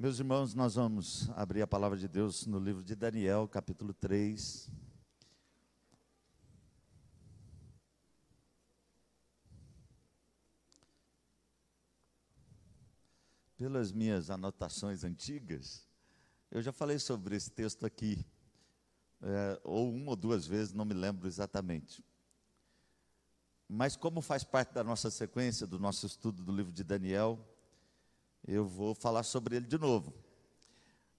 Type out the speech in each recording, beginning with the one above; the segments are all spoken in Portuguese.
Meus irmãos, nós vamos abrir a palavra de Deus no livro de Daniel, capítulo 3. Pelas minhas anotações antigas, eu já falei sobre esse texto aqui, é, ou uma ou duas vezes, não me lembro exatamente. Mas, como faz parte da nossa sequência, do nosso estudo do livro de Daniel, eu vou falar sobre ele de novo.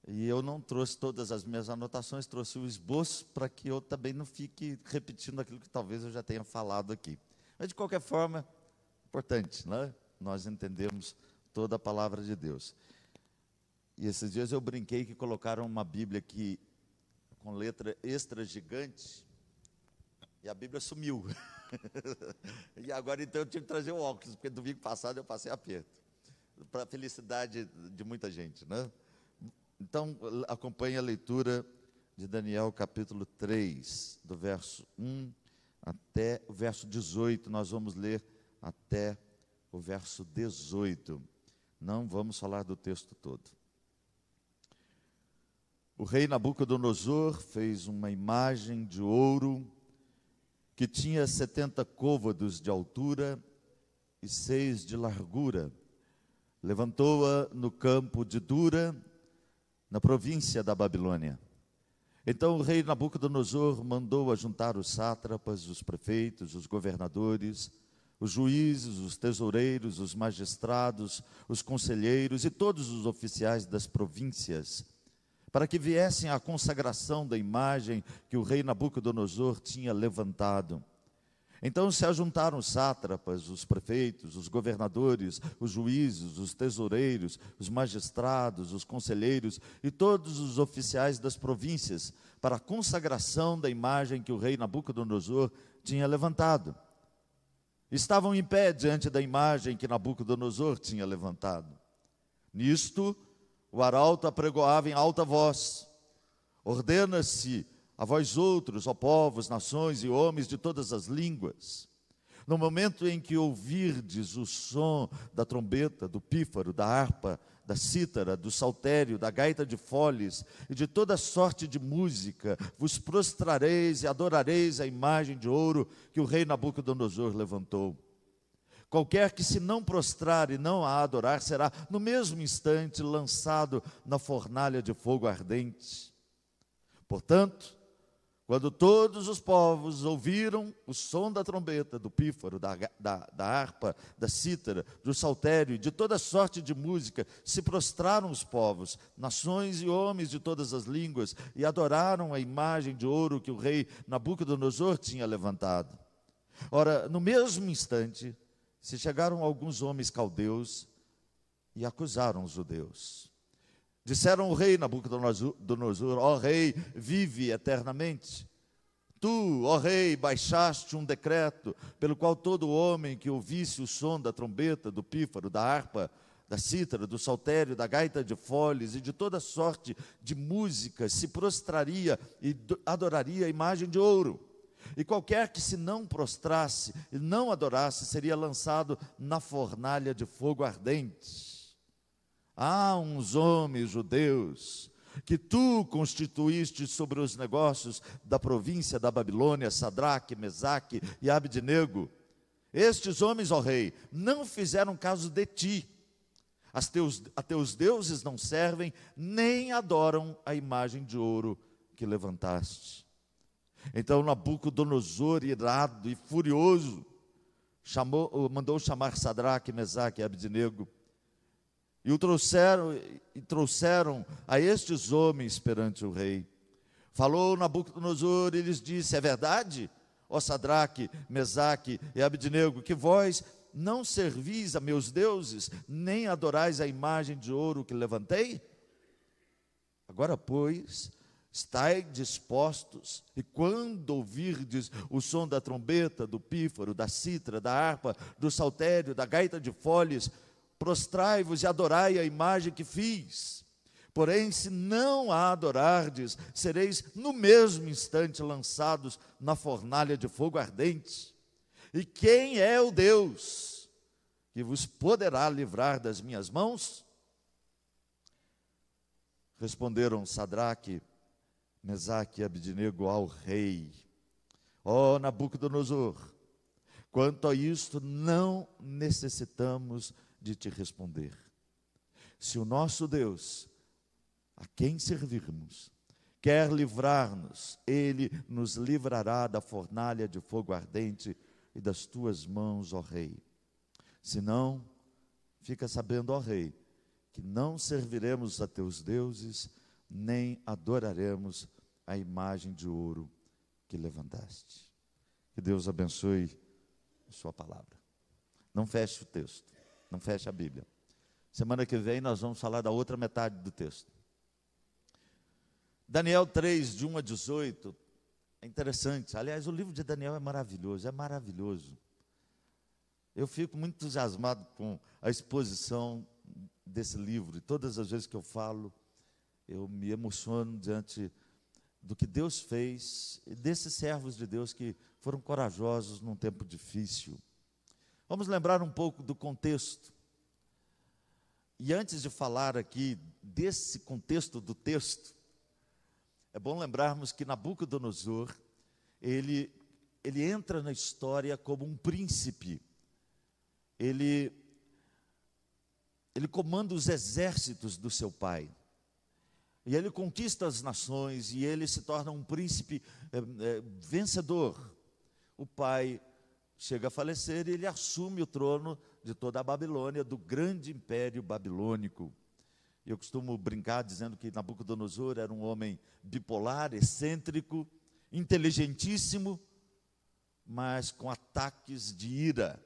E eu não trouxe todas as minhas anotações, trouxe o esboço para que eu também não fique repetindo aquilo que talvez eu já tenha falado aqui. Mas de qualquer forma, importante, né? Nós entendemos toda a palavra de Deus. E esses dias eu brinquei que colocaram uma Bíblia aqui com letra extra gigante e a Bíblia sumiu. e agora então eu tive que trazer o óculos, porque domingo passado eu passei aperto para a felicidade de muita gente, né? Então, acompanhe a leitura de Daniel capítulo 3, do verso 1 até o verso 18. Nós vamos ler até o verso 18. Não vamos falar do texto todo. O rei Nabucodonosor fez uma imagem de ouro que tinha setenta côvados de altura e seis de largura levantou-a no campo de Dura, na província da Babilônia. Então o rei Nabucodonosor mandou ajuntar os sátrapas, os prefeitos, os governadores, os juízes, os tesoureiros, os magistrados, os conselheiros e todos os oficiais das províncias, para que viessem à consagração da imagem que o rei Nabucodonosor tinha levantado. Então se ajuntaram os sátrapas, os prefeitos, os governadores, os juízes, os tesoureiros, os magistrados, os conselheiros e todos os oficiais das províncias para a consagração da imagem que o rei Nabucodonosor tinha levantado. Estavam em pé diante da imagem que Nabucodonosor tinha levantado. Nisto, o arauto apregoava em alta voz: Ordena-se a vós outros, ó povos, nações e homens de todas as línguas. No momento em que ouvirdes o som da trombeta, do pífaro, da harpa, da cítara, do saltério, da gaita de foles e de toda sorte de música, vos prostrareis e adorareis a imagem de ouro que o rei Nabucodonosor levantou. Qualquer que se não prostrar e não a adorar será, no mesmo instante, lançado na fornalha de fogo ardente. Portanto, quando todos os povos ouviram o som da trombeta, do pífaro, da, da, da harpa, da cítara, do saltério e de toda sorte de música, se prostraram os povos, nações e homens de todas as línguas, e adoraram a imagem de ouro que o rei Nabucodonosor tinha levantado. Ora, no mesmo instante, se chegaram alguns homens caldeus e acusaram os judeus. Disseram o rei Nabucodonosor: Ó rei, vive eternamente. Tu, ó rei, baixaste um decreto pelo qual todo homem que ouvisse o som da trombeta, do pífaro, da harpa, da cítara, do saltério, da gaita de foles e de toda sorte de música se prostraria e adoraria a imagem de ouro. E qualquer que se não prostrasse e não adorasse seria lançado na fornalha de fogo ardente. Há uns homens judeus que tu constituíste sobre os negócios da província da Babilônia, Sadraque, Mesaque e Abednego. Estes homens, ó rei, não fizeram caso de ti. As teus, a teus deuses não servem, nem adoram a imagem de ouro que levantaste. Então Nabucodonosor, irado e furioso, chamou, mandou chamar Sadraque, Mesaque e Abednego e o trouxeram, e trouxeram a estes homens perante o rei. Falou Nabucodonosor e lhes disse: É verdade, ó Sadraque, Mesaque e Abednego, que vós não servis a meus deuses, nem adorais a imagem de ouro que levantei? Agora, pois, estai dispostos, e quando ouvirdes o som da trombeta, do pífaro, da citra, da harpa, do saltério, da gaita de folhas, prostrai-vos e adorai a imagem que fiz. Porém, se não a adorardes, sereis no mesmo instante lançados na fornalha de fogo ardente. E quem é o Deus que vos poderá livrar das minhas mãos? Responderam Sadraque, Mesaque e Abidnego ao rei: Ó oh, Nabucodonosor, quanto a isto não necessitamos de te responder. Se o nosso Deus, a quem servirmos, quer livrar-nos, ele nos livrará da fornalha de fogo ardente e das tuas mãos, ó rei. Se não, fica sabendo, ó rei, que não serviremos a teus deuses, nem adoraremos a imagem de ouro que levantaste. Que Deus abençoe a sua palavra. Não feche o texto, não feche a Bíblia. Semana que vem nós vamos falar da outra metade do texto. Daniel 3, de 1 a 18, é interessante. Aliás, o livro de Daniel é maravilhoso, é maravilhoso. Eu fico muito entusiasmado com a exposição desse livro, e todas as vezes que eu falo, eu me emociono diante do que Deus fez e desses servos de Deus que foram corajosos num tempo difícil. Vamos lembrar um pouco do contexto. E antes de falar aqui desse contexto do texto, é bom lembrarmos que Nabucodonosor, ele, ele entra na história como um príncipe. Ele, ele comanda os exércitos do seu pai. E ele conquista as nações e ele se torna um príncipe é, é, vencedor. O pai chega a falecer e ele assume o trono de toda a Babilônia, do grande império babilônico. Eu costumo brincar dizendo que Nabucodonosor era um homem bipolar, excêntrico, inteligentíssimo, mas com ataques de ira.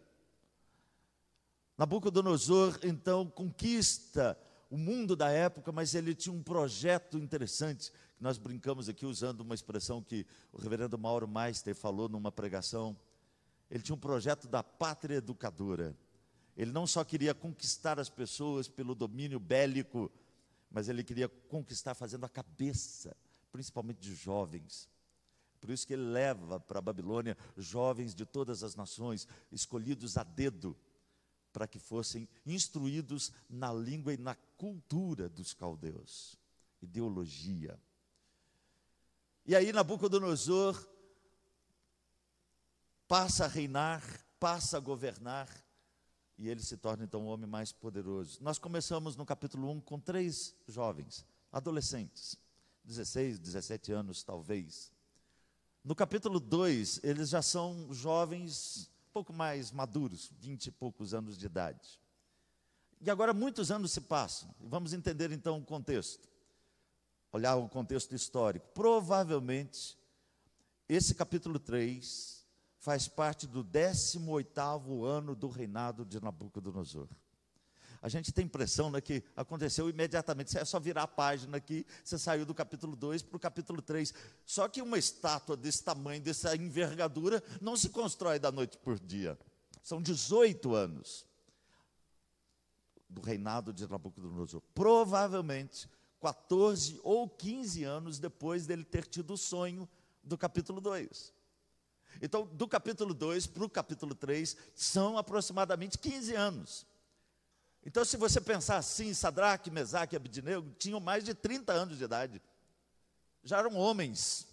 Nabucodonosor então conquista o mundo da época, mas ele tinha um projeto interessante, que nós brincamos aqui usando uma expressão que o reverendo Mauro Meister falou numa pregação. Ele tinha um projeto da pátria educadora. Ele não só queria conquistar as pessoas pelo domínio bélico, mas ele queria conquistar fazendo a cabeça, principalmente de jovens. Por isso que ele leva para a Babilônia jovens de todas as nações, escolhidos a dedo, para que fossem instruídos na língua e na cultura dos caldeus, ideologia. E aí Nabucodonosor passa a reinar, passa a governar, e ele se torna então o homem mais poderoso. Nós começamos no capítulo 1 com três jovens, adolescentes, 16, 17 anos talvez. No capítulo 2, eles já são jovens pouco mais maduros, 20 e poucos anos de idade. E agora muitos anos se passam, e vamos entender então o contexto. Olhar o contexto histórico. Provavelmente, esse capítulo 3 faz parte do 18º ano do reinado de Nabucodonosor. A gente tem impressão né, que aconteceu imediatamente. É só virar a página aqui, você saiu do capítulo 2 para o capítulo 3. Só que uma estátua desse tamanho, dessa envergadura, não se constrói da noite por dia. São 18 anos do reinado de Nabucodonosor. Provavelmente 14 ou 15 anos depois dele ter tido o sonho do capítulo 2. Então, do capítulo 2 para o capítulo 3 são aproximadamente 15 anos. Então, se você pensar assim, Sadraque, Mesaque e Abidineu tinham mais de 30 anos de idade. Já eram homens.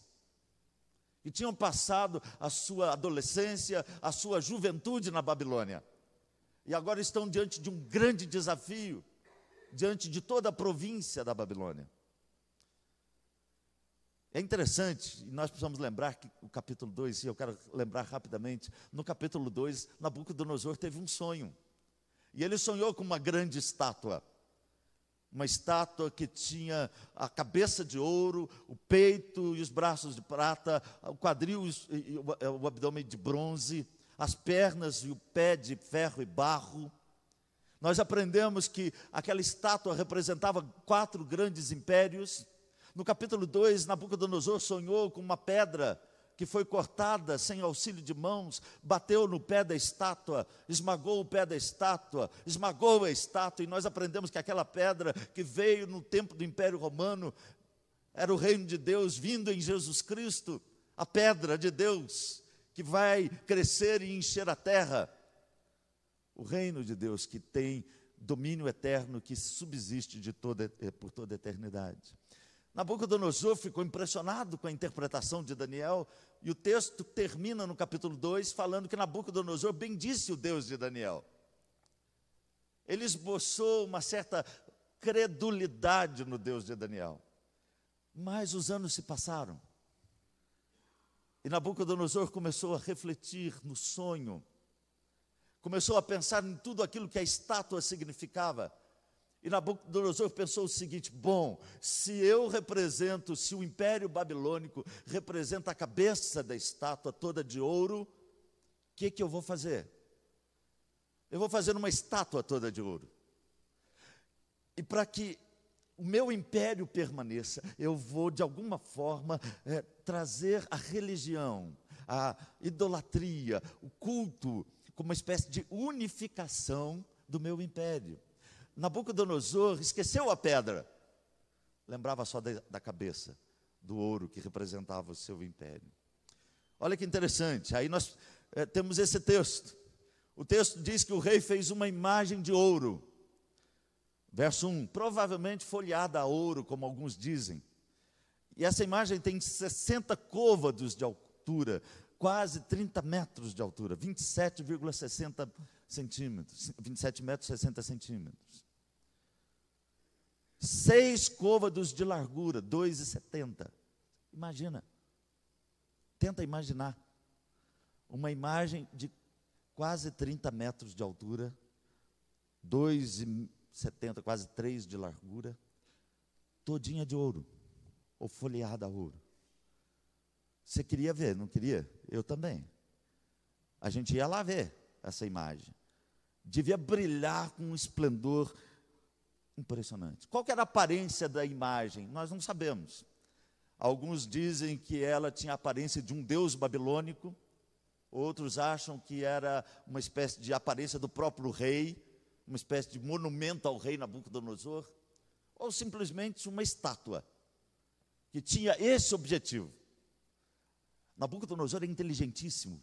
E tinham passado a sua adolescência, a sua juventude na Babilônia. E agora estão diante de um grande desafio, diante de toda a província da Babilônia. É interessante, e nós precisamos lembrar que o capítulo 2, e eu quero lembrar rapidamente, no capítulo 2, Nabucodonosor teve um sonho. E ele sonhou com uma grande estátua. Uma estátua que tinha a cabeça de ouro, o peito e os braços de prata, o quadril e o abdômen de bronze, as pernas e o pé de ferro e barro. Nós aprendemos que aquela estátua representava quatro grandes impérios. No capítulo 2, Nabucodonosor sonhou com uma pedra que foi cortada sem auxílio de mãos, bateu no pé da estátua, esmagou o pé da estátua, esmagou a estátua, e nós aprendemos que aquela pedra que veio no tempo do Império Romano era o reino de Deus vindo em Jesus Cristo, a pedra de Deus que vai crescer e encher a terra. O reino de Deus que tem domínio eterno que subsiste de toda, por toda a eternidade. Nabucodonosor ficou impressionado com a interpretação de Daniel, e o texto termina no capítulo 2 falando que Nabucodonosor bendisse o Deus de Daniel. Ele esboçou uma certa credulidade no Deus de Daniel. Mas os anos se passaram. E Nabucodonosor começou a refletir no sonho, começou a pensar em tudo aquilo que a estátua significava. E Nabucodonosor pensou o seguinte: bom, se eu represento, se o império babilônico representa a cabeça da estátua toda de ouro, o que, que eu vou fazer? Eu vou fazer uma estátua toda de ouro. E para que o meu império permaneça, eu vou, de alguma forma, é, trazer a religião, a idolatria, o culto, como uma espécie de unificação do meu império. Nabucodonosor esqueceu a pedra, lembrava só da, da cabeça, do ouro que representava o seu império. Olha que interessante, aí nós é, temos esse texto. O texto diz que o rei fez uma imagem de ouro Verso 1: provavelmente folheada a ouro, como alguns dizem. E essa imagem tem 60 côvados de altura, quase 30 metros de altura, 27,60 centímetros, 27 metros e 60 centímetros. Seis côvados de largura, 2,70. Imagina. Tenta imaginar. Uma imagem de quase 30 metros de altura, 2,70 70, quase 3 de largura, todinha de ouro, ou folheada a ouro. Você queria ver, não queria? Eu também. A gente ia lá ver essa imagem. Devia brilhar com um esplendor impressionante. Qual era a aparência da imagem? Nós não sabemos. Alguns dizem que ela tinha a aparência de um deus babilônico, outros acham que era uma espécie de aparência do próprio rei uma espécie de monumento ao rei Nabucodonosor, ou simplesmente uma estátua que tinha esse objetivo. Nabucodonosor é inteligentíssimo.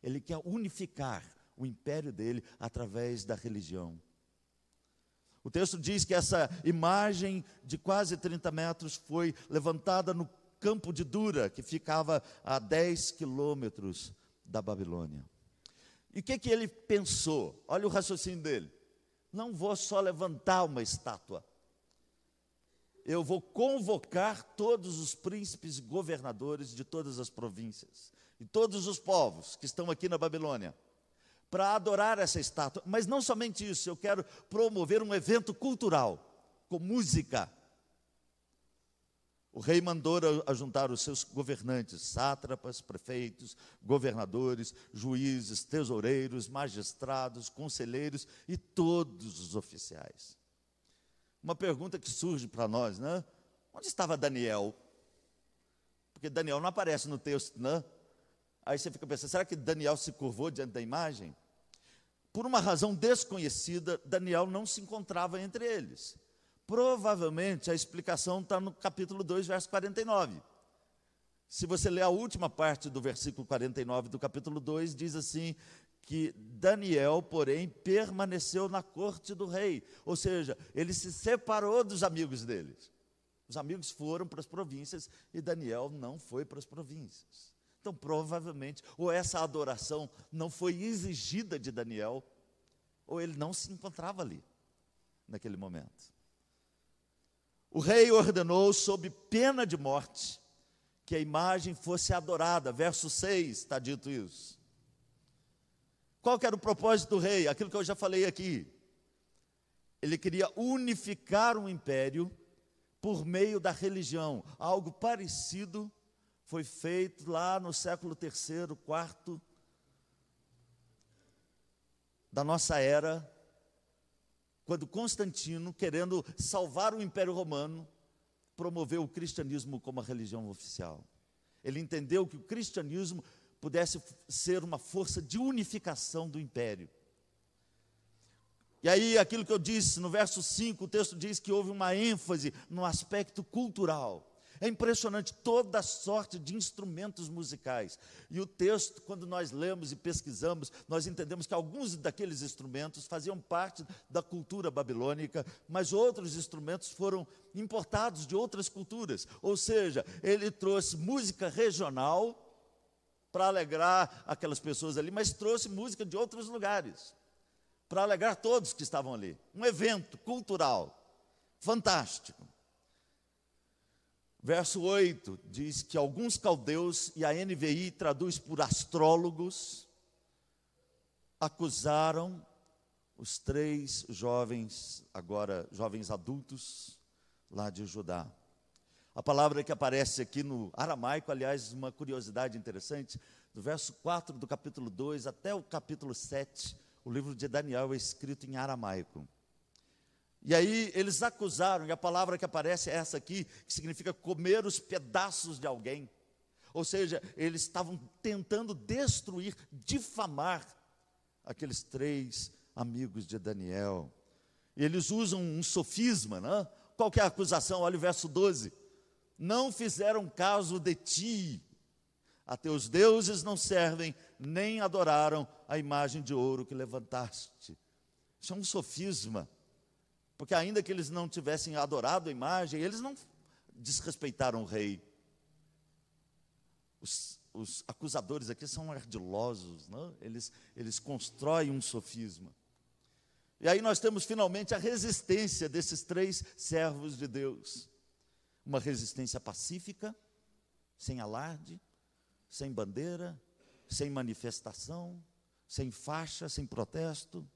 Ele quer unificar o império dele através da religião. O texto diz que essa imagem de quase 30 metros foi levantada no campo de Dura, que ficava a 10 quilômetros da Babilônia. E o que, que ele pensou? Olha o raciocínio dele. Não vou só levantar uma estátua. Eu vou convocar todos os príncipes e governadores de todas as províncias e todos os povos que estão aqui na Babilônia para adorar essa estátua. Mas não somente isso, eu quero promover um evento cultural com música, o rei mandou a juntar os seus governantes, sátrapas, prefeitos, governadores, juízes, tesoureiros, magistrados, conselheiros e todos os oficiais. Uma pergunta que surge para nós, né? Onde estava Daniel? Porque Daniel não aparece no texto, né? Aí você fica pensando, será que Daniel se curvou diante da imagem? Por uma razão desconhecida, Daniel não se encontrava entre eles. Provavelmente a explicação está no capítulo 2, verso 49. Se você ler a última parte do versículo 49 do capítulo 2, diz assim: que Daniel, porém, permaneceu na corte do rei, ou seja, ele se separou dos amigos deles. Os amigos foram para as províncias e Daniel não foi para as províncias. Então, provavelmente, ou essa adoração não foi exigida de Daniel, ou ele não se encontrava ali, naquele momento. O rei ordenou, sob pena de morte, que a imagem fosse adorada. Verso 6 está dito isso. Qual que era o propósito do rei? Aquilo que eu já falei aqui. Ele queria unificar um império por meio da religião. Algo parecido foi feito lá no século terceiro, quarto da nossa era, quando Constantino, querendo salvar o Império Romano, promoveu o cristianismo como a religião oficial. Ele entendeu que o cristianismo pudesse ser uma força de unificação do império. E aí, aquilo que eu disse no verso 5, o texto diz que houve uma ênfase no aspecto cultural. É impressionante toda sorte de instrumentos musicais. E o texto, quando nós lemos e pesquisamos, nós entendemos que alguns daqueles instrumentos faziam parte da cultura babilônica, mas outros instrumentos foram importados de outras culturas. Ou seja, ele trouxe música regional para alegrar aquelas pessoas ali, mas trouxe música de outros lugares para alegrar todos que estavam ali. Um evento cultural fantástico. Verso 8 diz que alguns caldeus, e a NVI traduz por astrólogos, acusaram os três jovens, agora jovens adultos, lá de Judá. A palavra que aparece aqui no aramaico, aliás, uma curiosidade interessante, do verso 4 do capítulo 2 até o capítulo 7, o livro de Daniel é escrito em aramaico. E aí eles acusaram, e a palavra que aparece é essa aqui, que significa comer os pedaços de alguém. Ou seja, eles estavam tentando destruir, difamar aqueles três amigos de Daniel. Eles usam um sofisma, né? Qual é a acusação? Olha o verso 12. Não fizeram caso de ti. A teus deuses não servem, nem adoraram a imagem de ouro que levantaste. Isso é um sofisma porque ainda que eles não tivessem adorado a imagem, eles não desrespeitaram o rei. Os, os acusadores aqui são ardilosos, não? Eles, eles constroem um sofisma. E aí nós temos finalmente a resistência desses três servos de Deus. Uma resistência pacífica, sem alarde, sem bandeira, sem manifestação, sem faixa, sem protesto.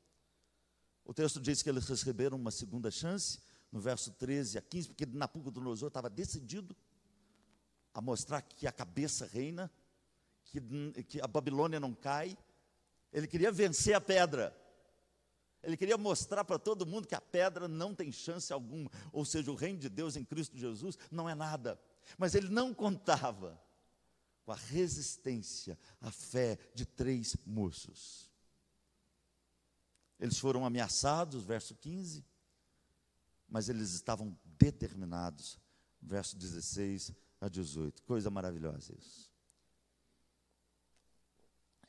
O texto diz que eles receberam uma segunda chance, no verso 13 a 15, porque Nabucodonosor estava decidido a mostrar que a cabeça reina, que, que a Babilônia não cai. Ele queria vencer a pedra. Ele queria mostrar para todo mundo que a pedra não tem chance alguma, ou seja, o reino de Deus em Cristo Jesus não é nada. Mas ele não contava com a resistência, a fé de três moços. Eles foram ameaçados, verso 15, mas eles estavam determinados, verso 16 a 18. Coisa maravilhosa isso.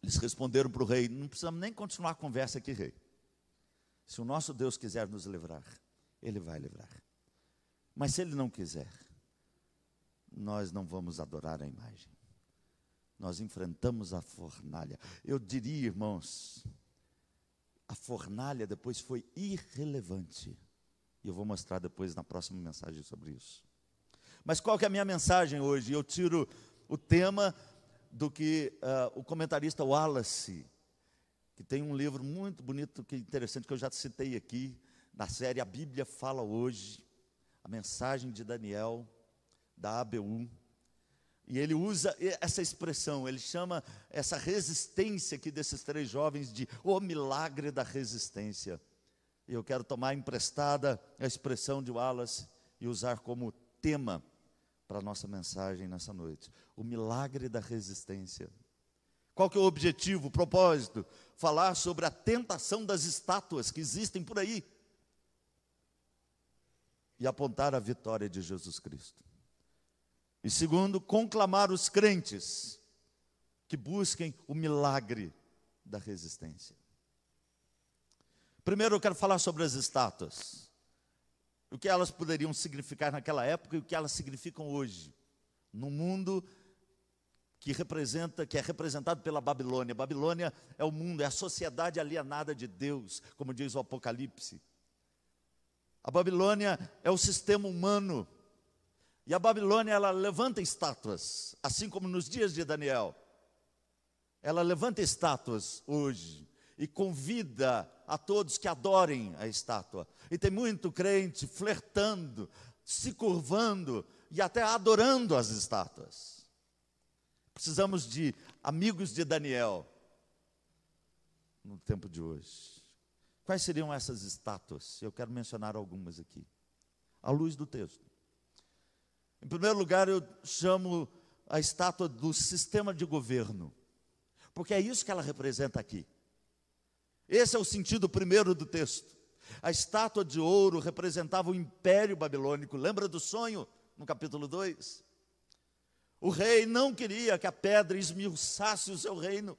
Eles responderam para o rei: não precisamos nem continuar a conversa aqui, rei. Se o nosso Deus quiser nos livrar, ele vai livrar. Mas se ele não quiser, nós não vamos adorar a imagem. Nós enfrentamos a fornalha. Eu diria, irmãos, a fornalha depois foi irrelevante. E eu vou mostrar depois na próxima mensagem sobre isso. Mas qual que é a minha mensagem hoje? Eu tiro o tema do que uh, o comentarista Wallace, que tem um livro muito bonito, que é interessante, que eu já citei aqui, na série A Bíblia Fala Hoje, a mensagem de Daniel, da ABU. E ele usa essa expressão, ele chama essa resistência aqui desses três jovens de o milagre da resistência. E eu quero tomar emprestada a expressão de Wallace e usar como tema para a nossa mensagem nessa noite. O milagre da resistência. Qual que é o objetivo, o propósito? Falar sobre a tentação das estátuas que existem por aí. E apontar a vitória de Jesus Cristo. E segundo, conclamar os crentes que busquem o milagre da resistência. Primeiro eu quero falar sobre as estátuas. O que elas poderiam significar naquela época e o que elas significam hoje. No mundo que representa, que é representado pela Babilônia. A Babilônia é o mundo, é a sociedade alienada de Deus, como diz o Apocalipse. A Babilônia é o sistema humano e a Babilônia, ela levanta estátuas, assim como nos dias de Daniel. Ela levanta estátuas hoje e convida a todos que adorem a estátua. E tem muito crente flertando, se curvando e até adorando as estátuas. Precisamos de amigos de Daniel no tempo de hoje. Quais seriam essas estátuas? Eu quero mencionar algumas aqui, à luz do texto. Em primeiro lugar, eu chamo a estátua do sistema de governo, porque é isso que ela representa aqui. Esse é o sentido primeiro do texto. A estátua de ouro representava o império babilônico. Lembra do sonho no capítulo 2. O rei não queria que a pedra esmiuçasse o seu reino.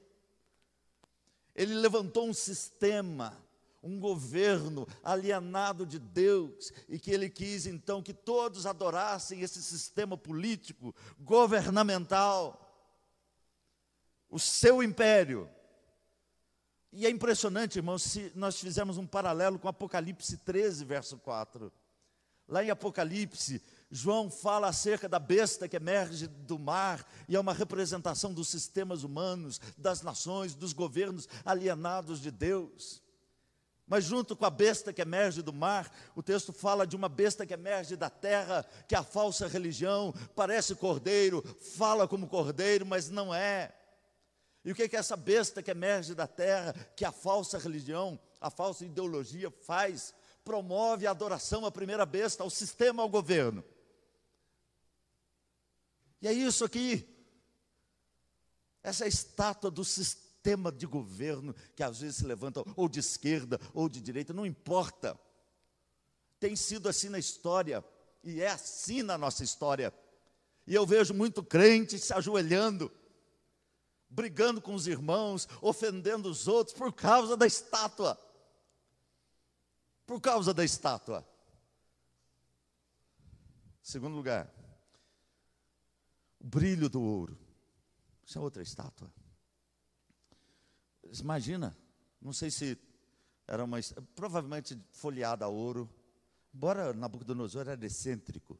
Ele levantou um sistema, um governo alienado de Deus, e que ele quis então que todos adorassem esse sistema político, governamental, o seu império. E é impressionante, irmãos, se nós fizermos um paralelo com Apocalipse 13, verso 4. Lá em Apocalipse, João fala acerca da besta que emerge do mar, e é uma representação dos sistemas humanos, das nações, dos governos alienados de Deus. Mas junto com a besta que emerge do mar, o texto fala de uma besta que emerge da terra, que é a falsa religião, parece cordeiro, fala como cordeiro, mas não é. E o que, é que essa besta que emerge da terra, que é a falsa religião, a falsa ideologia faz? Promove a adoração à primeira besta, ao sistema, ao governo. E é isso aqui. Essa é estátua do sistema de governo que às vezes se levanta ou de esquerda ou de direita, não importa. Tem sido assim na história e é assim na nossa história. E eu vejo muito crente se ajoelhando, brigando com os irmãos, ofendendo os outros por causa da estátua. Por causa da estátua. Segundo lugar, o brilho do ouro. Isso é outra estátua. Imagina, não sei se era uma, provavelmente folheada a ouro, embora Nabucodonosor era excêntrico,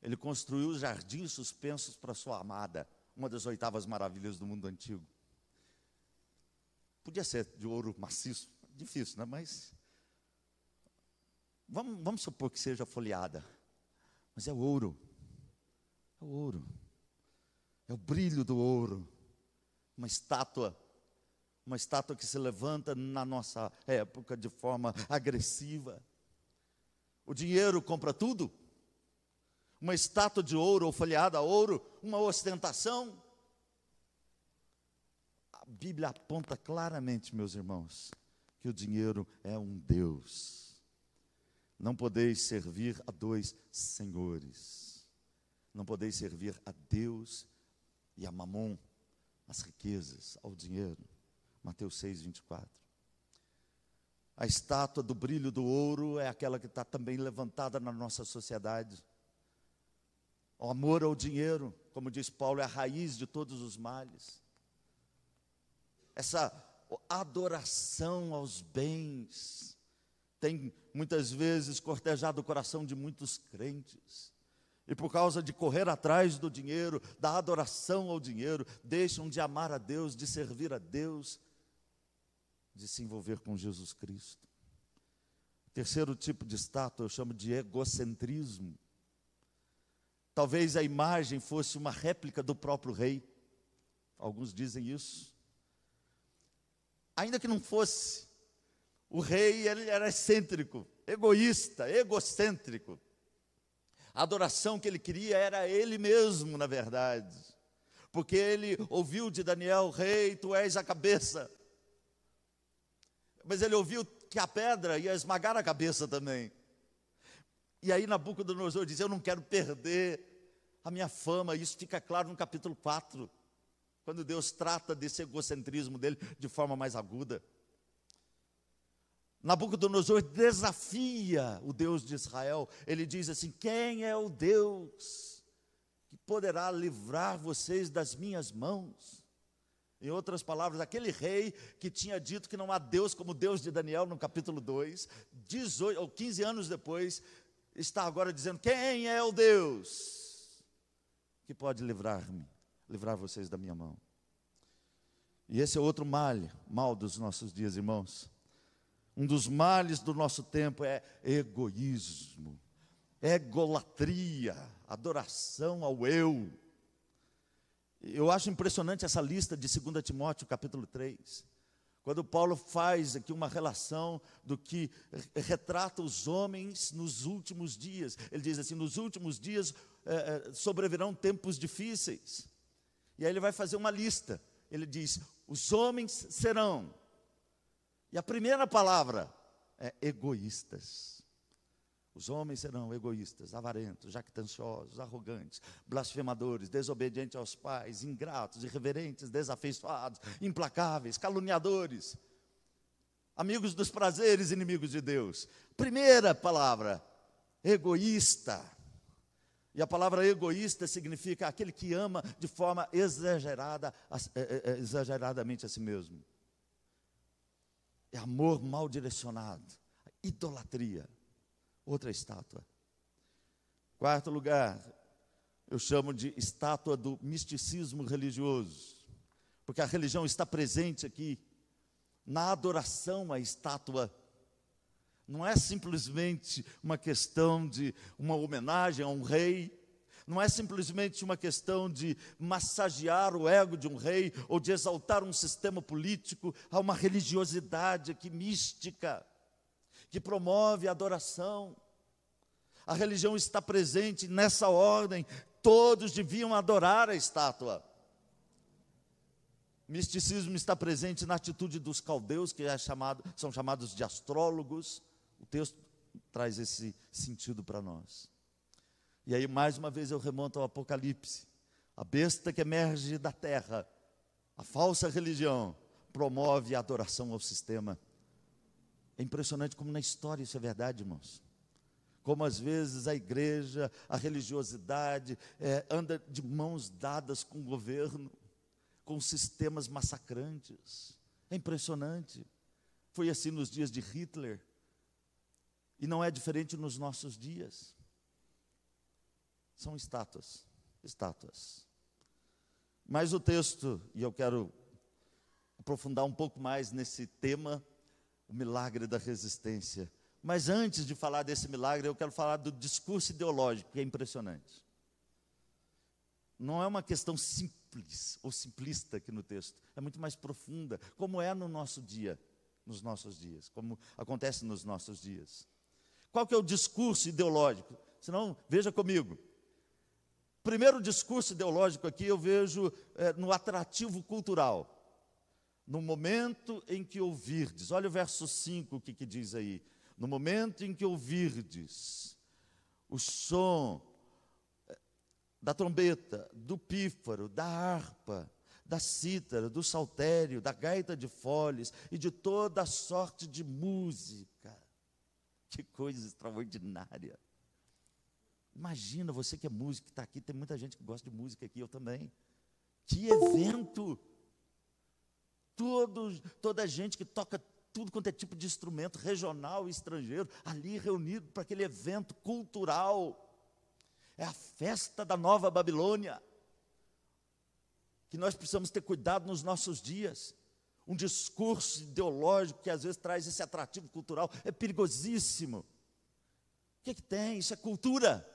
ele construiu os jardins suspensos para sua amada, uma das oitavas maravilhas do mundo antigo. Podia ser de ouro maciço, difícil, né? Mas vamos, vamos supor que seja folheada, mas é ouro, é ouro é o brilho do ouro. Uma estátua, uma estátua que se levanta na nossa época de forma agressiva. O dinheiro compra tudo. Uma estátua de ouro ou folheada a ouro, uma ostentação. A Bíblia aponta claramente, meus irmãos, que o dinheiro é um Deus. Não podeis servir a dois senhores. Não podeis servir a Deus e a mamon, as riquezas, ao dinheiro. Mateus 6, 24. A estátua do brilho do ouro é aquela que está também levantada na nossa sociedade. O amor ao dinheiro, como diz Paulo, é a raiz de todos os males. Essa adoração aos bens tem muitas vezes cortejado o coração de muitos crentes. E por causa de correr atrás do dinheiro, da adoração ao dinheiro, deixam de amar a Deus, de servir a Deus, de se envolver com Jesus Cristo. Terceiro tipo de estátua eu chamo de egocentrismo. Talvez a imagem fosse uma réplica do próprio rei. Alguns dizem isso. Ainda que não fosse, o rei ele era excêntrico, egoísta, egocêntrico. A adoração que ele queria era ele mesmo, na verdade. Porque ele ouviu de Daniel, rei, tu és a cabeça. Mas ele ouviu que a pedra ia esmagar a cabeça também. E aí Nabucodonosor diz: Eu não quero perder a minha fama. Isso fica claro no capítulo 4, quando Deus trata desse egocentrismo dele de forma mais aguda. Nabucodonosor desafia o Deus de Israel. Ele diz assim: Quem é o Deus que poderá livrar vocês das minhas mãos? Em outras palavras, aquele rei que tinha dito que não há Deus como Deus de Daniel no capítulo 2, 18 ou 15 anos depois, está agora dizendo: Quem é o Deus que pode livrar-me, livrar vocês da minha mão? E esse é outro mal, mal dos nossos dias, irmãos. Um dos males do nosso tempo é egoísmo, egolatria, adoração ao eu. Eu acho impressionante essa lista de 2 Timóteo, capítulo 3. Quando Paulo faz aqui uma relação do que retrata os homens nos últimos dias. Ele diz assim: nos últimos dias é, sobrevirão tempos difíceis. E aí ele vai fazer uma lista. Ele diz: os homens serão e a primeira palavra é egoístas. Os homens serão egoístas, avarentos, jactanciosos, arrogantes, blasfemadores, desobedientes aos pais, ingratos, irreverentes, desafeiçoados, implacáveis, caluniadores, amigos dos prazeres, inimigos de Deus. Primeira palavra, egoísta. E a palavra egoísta significa aquele que ama de forma exagerada, é, é, é, exageradamente a si mesmo. É amor mal direcionado, idolatria. Outra estátua. Quarto lugar, eu chamo de estátua do misticismo religioso, porque a religião está presente aqui na adoração à estátua não é simplesmente uma questão de uma homenagem a um rei, não é simplesmente uma questão de massagear o ego de um rei ou de exaltar um sistema político, há uma religiosidade aqui mística que promove a adoração. A religião está presente nessa ordem, todos deviam adorar a estátua. Misticismo está presente na atitude dos caldeus, que é chamado, são chamados de astrólogos, o texto traz esse sentido para nós. E aí, mais uma vez, eu remonto ao Apocalipse. A besta que emerge da terra, a falsa religião, promove a adoração ao sistema. É impressionante como na história isso é verdade, irmãos. Como às vezes a igreja, a religiosidade é, anda de mãos dadas com o governo, com sistemas massacrantes. É impressionante. Foi assim nos dias de Hitler. E não é diferente nos nossos dias. São estátuas, estátuas. Mas o texto, e eu quero aprofundar um pouco mais nesse tema, o milagre da resistência. Mas antes de falar desse milagre, eu quero falar do discurso ideológico, que é impressionante. Não é uma questão simples ou simplista aqui no texto, é muito mais profunda, como é no nosso dia, nos nossos dias, como acontece nos nossos dias. Qual que é o discurso ideológico? Senão, veja comigo. Primeiro discurso ideológico aqui eu vejo é, no atrativo cultural. No momento em que ouvirdes, olha o verso 5 o que, que diz aí. No momento em que ouvirdes o som é, da trombeta, do pífaro, da harpa, da cítara, do saltério, da gaita de foles e de toda sorte de música. Que coisa extraordinária. Imagina você que é músico, que está aqui, tem muita gente que gosta de música aqui, eu também. Que evento! Todos, toda gente que toca tudo quanto é tipo de instrumento, regional e estrangeiro, ali reunido para aquele evento cultural. É a festa da Nova Babilônia. Que nós precisamos ter cuidado nos nossos dias um discurso ideológico que às vezes traz esse atrativo cultural, é perigosíssimo. O que, é que tem? Isso é cultura.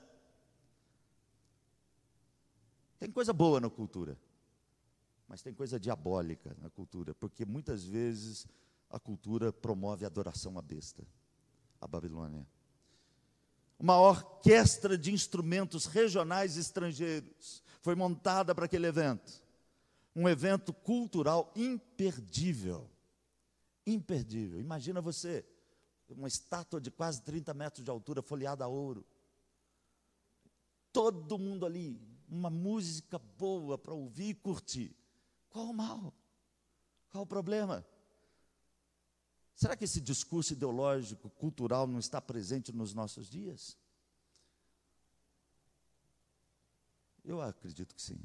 Tem coisa boa na cultura, mas tem coisa diabólica na cultura, porque muitas vezes a cultura promove a adoração à besta, a Babilônia. Uma orquestra de instrumentos regionais estrangeiros foi montada para aquele evento um evento cultural imperdível. Imperdível. Imagina você, uma estátua de quase 30 metros de altura, folheada a ouro. Todo mundo ali, uma música boa para ouvir e curtir. Qual o mal? Qual o problema? Será que esse discurso ideológico, cultural, não está presente nos nossos dias? Eu acredito que sim.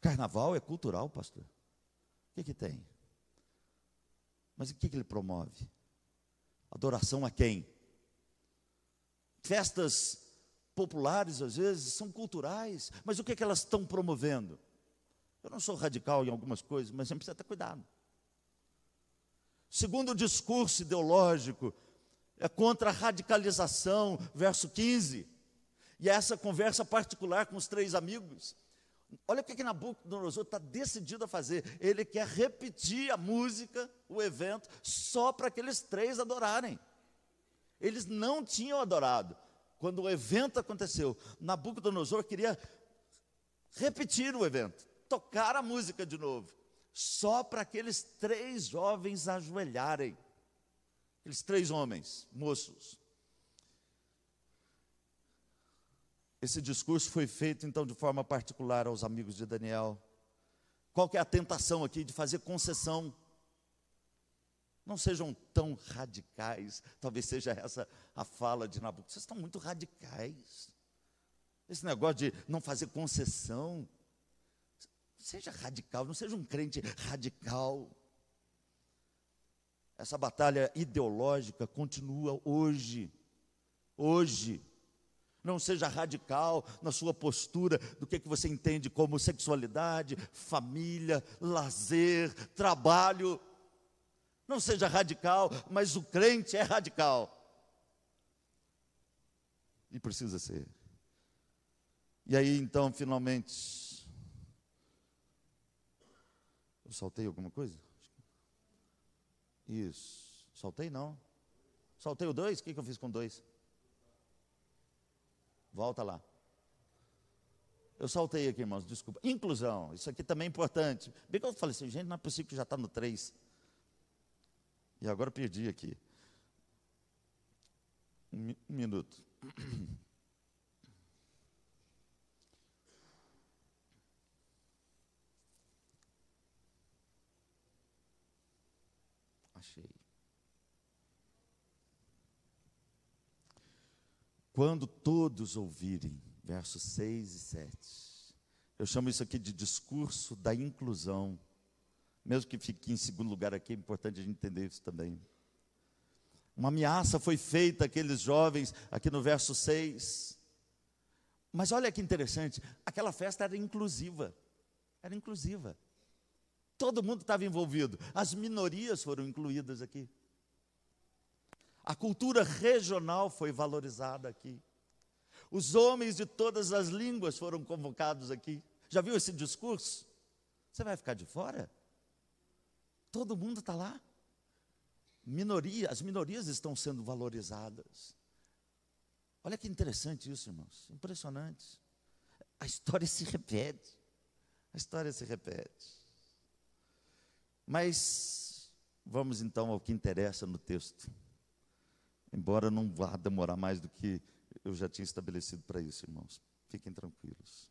Carnaval é cultural, pastor. O que, que tem? Mas o que, que ele promove? Adoração a quem? Festas populares, às vezes, são culturais, mas o que, que elas estão promovendo? Eu não sou radical em algumas coisas, mas sempre precisa ter cuidado. Segundo o discurso ideológico, é contra a radicalização, verso 15. E é essa conversa particular com os três amigos. Olha o que, que Nabucodonosor está decidido a fazer. Ele quer repetir a música, o evento, só para aqueles três adorarem. Eles não tinham adorado. Quando o evento aconteceu, Nabucodonosor queria repetir o evento, tocar a música de novo, só para aqueles três jovens ajoelharem. Aqueles três homens, moços. Esse discurso foi feito então de forma particular aos amigos de Daniel. Qual que é a tentação aqui de fazer concessão? Não sejam tão radicais. Talvez seja essa a fala de Nabucodonosor. Vocês estão muito radicais. Esse negócio de não fazer concessão. Seja radical, não seja um crente radical. Essa batalha ideológica continua hoje. Hoje. Não seja radical na sua postura do que, que você entende como sexualidade, família, lazer, trabalho. Não seja radical, mas o crente é radical. E precisa ser. E aí, então, finalmente. Eu saltei alguma coisa? Isso. Saltei não. Saltei o dois? O que, que eu fiz com dois? Volta lá. Eu saltei aqui, irmãos, desculpa. Inclusão, isso aqui também é importante. Bem que eu falei assim, gente, não é possível que já está no 3. E agora perdi aqui. Um, um minuto. Achei. Quando todos ouvirem, versos 6 e 7. Eu chamo isso aqui de discurso da inclusão. Mesmo que fique em segundo lugar aqui, é importante a gente entender isso também. Uma ameaça foi feita àqueles jovens, aqui no verso 6. Mas olha que interessante, aquela festa era inclusiva. Era inclusiva. Todo mundo estava envolvido. As minorias foram incluídas aqui. A cultura regional foi valorizada aqui. Os homens de todas as línguas foram convocados aqui. Já viu esse discurso? Você vai ficar de fora? Todo mundo está lá. Minoria, as minorias estão sendo valorizadas. Olha que interessante isso, irmãos. Impressionante. A história se repete. A história se repete. Mas vamos então ao que interessa no texto embora não vá demorar mais do que eu já tinha estabelecido para isso, irmãos. Fiquem tranquilos.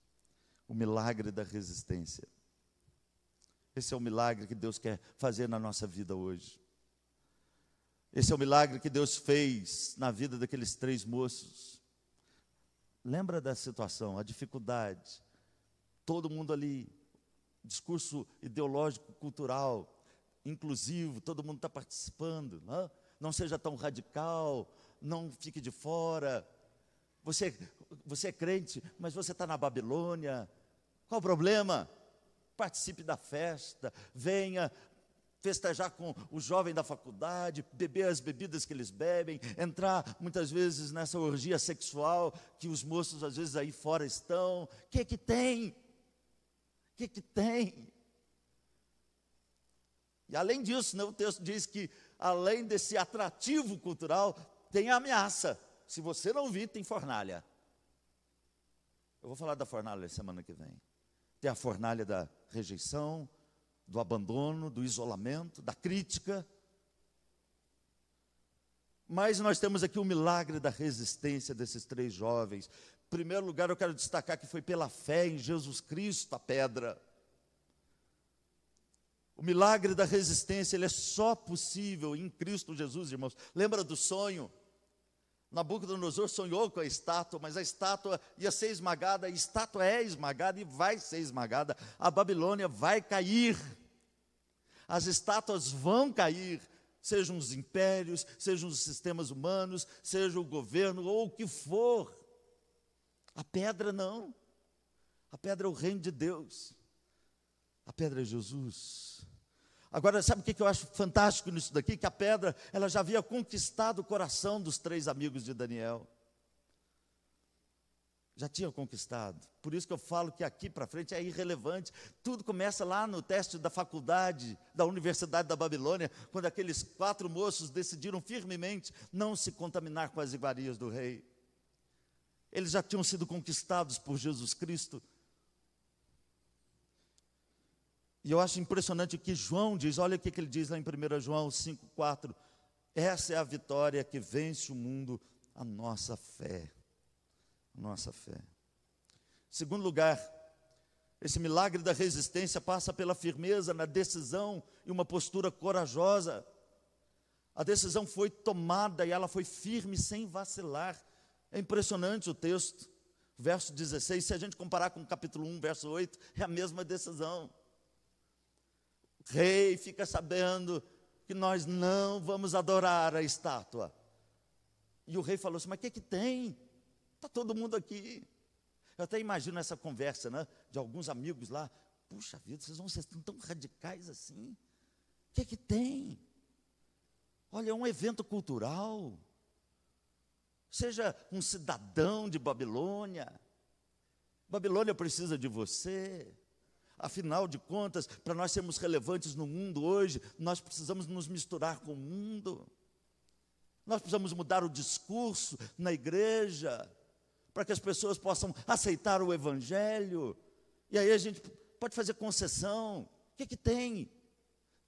O milagre da resistência. Esse é o milagre que Deus quer fazer na nossa vida hoje. Esse é o milagre que Deus fez na vida daqueles três moços. Lembra da situação, a dificuldade. Todo mundo ali, discurso ideológico, cultural, inclusivo, todo mundo está participando. Não? É? não seja tão radical, não fique de fora. Você, você é crente, mas você está na Babilônia. Qual o problema? Participe da festa, venha festejar com o jovem da faculdade, beber as bebidas que eles bebem, entrar muitas vezes nessa orgia sexual que os moços às vezes aí fora estão. O que que tem? Que que tem? E além disso, né, o texto diz que além desse atrativo cultural, tem ameaça. Se você não vir, tem fornalha. Eu vou falar da fornalha semana que vem. Tem a fornalha da rejeição, do abandono, do isolamento, da crítica. Mas nós temos aqui o milagre da resistência desses três jovens. Primeiro lugar, eu quero destacar que foi pela fé em Jesus Cristo a pedra. O milagre da resistência, ele é só possível em Cristo Jesus, irmãos. Lembra do sonho? Nabucodonosor sonhou com a estátua, mas a estátua ia ser esmagada, a estátua é esmagada e vai ser esmagada. A Babilônia vai cair. As estátuas vão cair, sejam os impérios, sejam os sistemas humanos, seja o governo ou o que for. A pedra não. A pedra é o reino de Deus. A pedra é Jesus. Agora, sabe o que eu acho fantástico nisso daqui? Que a pedra, ela já havia conquistado o coração dos três amigos de Daniel. Já tinha conquistado. Por isso que eu falo que aqui para frente é irrelevante. Tudo começa lá no teste da faculdade, da Universidade da Babilônia, quando aqueles quatro moços decidiram firmemente não se contaminar com as iguarias do rei. Eles já tinham sido conquistados por Jesus Cristo E eu acho impressionante o que João diz, olha o que ele diz lá em 1 João 5,4. Essa é a vitória que vence o mundo, a nossa fé. A nossa fé. Segundo lugar, esse milagre da resistência passa pela firmeza na decisão e uma postura corajosa. A decisão foi tomada e ela foi firme, sem vacilar. É impressionante o texto. Verso 16, se a gente comparar com o capítulo 1, verso 8, é a mesma decisão. O rei fica sabendo que nós não vamos adorar a estátua. E o rei falou assim: Mas o que, que tem? Está todo mundo aqui. Eu até imagino essa conversa, né? De alguns amigos lá. Puxa vida, vocês vão ser tão radicais assim. O que é que tem? Olha, é um evento cultural. Seja um cidadão de Babilônia. Babilônia precisa de você. Afinal de contas, para nós sermos relevantes no mundo hoje, nós precisamos nos misturar com o mundo. Nós precisamos mudar o discurso na igreja para que as pessoas possam aceitar o Evangelho. E aí a gente pode fazer concessão. O que, que tem?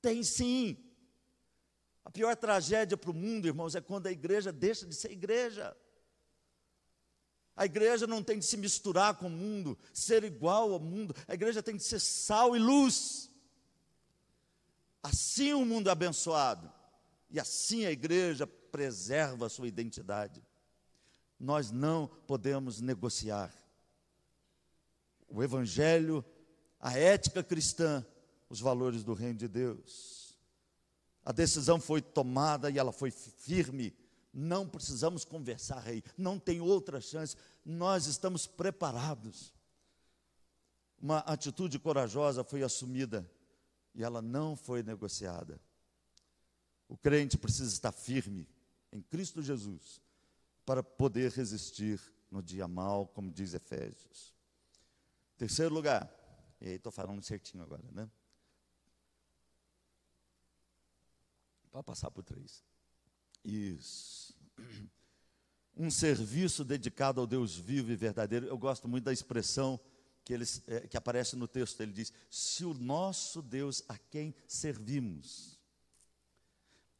Tem sim. A pior tragédia para o mundo, irmãos, é quando a igreja deixa de ser igreja. A igreja não tem de se misturar com o mundo, ser igual ao mundo. A igreja tem de ser sal e luz. Assim o mundo é abençoado. E assim a igreja preserva a sua identidade nós não podemos negociar. O Evangelho, a ética cristã, os valores do reino de Deus. A decisão foi tomada e ela foi firme. Não precisamos conversar, rei, não tem outra chance. Nós estamos preparados. Uma atitude corajosa foi assumida e ela não foi negociada. O crente precisa estar firme em Cristo Jesus para poder resistir no dia mal, como diz Efésios. Terceiro lugar, e aí estou falando certinho agora, né? Pode passar por três. Isso. Um serviço dedicado ao Deus vivo e verdadeiro. Eu gosto muito da expressão que, ele, é, que aparece no texto. Ele diz: Se o nosso Deus a quem servimos.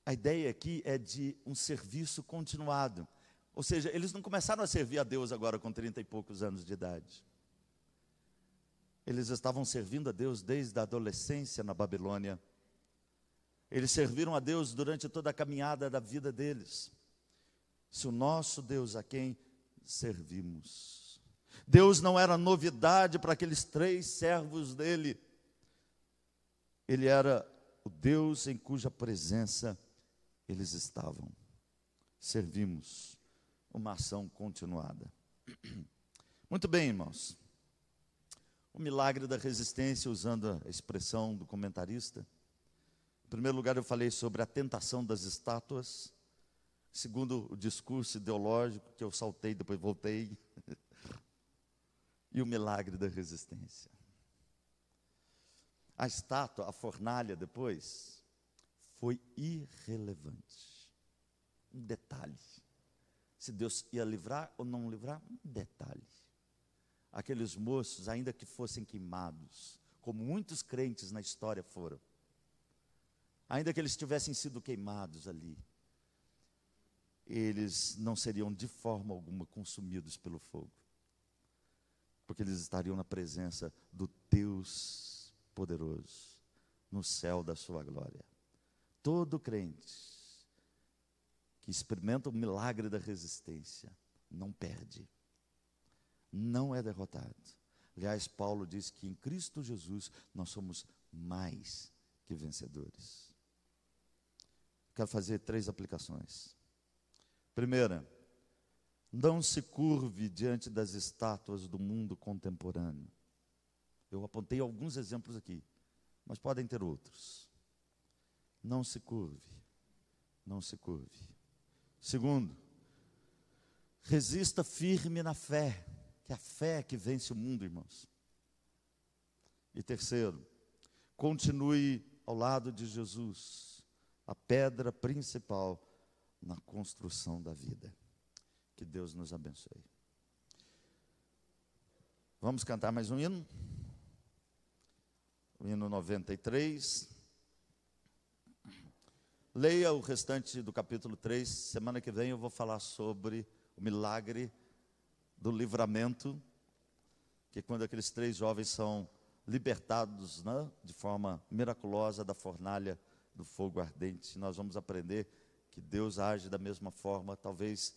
A ideia aqui é de um serviço continuado. Ou seja, eles não começaram a servir a Deus agora com trinta e poucos anos de idade. Eles estavam servindo a Deus desde a adolescência na Babilônia. Eles serviram a Deus durante toda a caminhada da vida deles. Se o nosso Deus a quem servimos. Deus não era novidade para aqueles três servos dele. Ele era o Deus em cuja presença eles estavam. Servimos uma ação continuada. Muito bem, irmãos. O milagre da resistência, usando a expressão do comentarista. Primeiro lugar, eu falei sobre a tentação das estátuas. Segundo, o discurso ideológico, que eu saltei, depois voltei. e o milagre da resistência. A estátua, a fornalha, depois, foi irrelevante. Um detalhe se Deus ia livrar ou não livrar, um detalhe. Aqueles moços, ainda que fossem queimados, como muitos crentes na história foram, ainda que eles tivessem sido queimados ali, eles não seriam de forma alguma consumidos pelo fogo, porque eles estariam na presença do Deus poderoso, no céu da sua glória. Todo crente que experimenta o milagre da resistência, não perde, não é derrotado. Aliás, Paulo diz que em Cristo Jesus nós somos mais que vencedores. Quero fazer três aplicações. Primeira, não se curve diante das estátuas do mundo contemporâneo. Eu apontei alguns exemplos aqui, mas podem ter outros. Não se curve, não se curve. Segundo, resista firme na fé, que é a fé que vence o mundo, irmãos. E terceiro, continue ao lado de Jesus, a pedra principal na construção da vida. Que Deus nos abençoe. Vamos cantar mais um hino? O hino 93. Leia o restante do capítulo 3. Semana que vem eu vou falar sobre o milagre do livramento que quando aqueles três jovens são libertados né, de forma miraculosa da fornalha do fogo ardente, nós vamos aprender que Deus age da mesma forma, talvez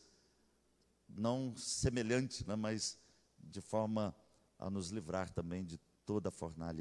não semelhante, né, mas de forma a nos livrar também de toda a fornalha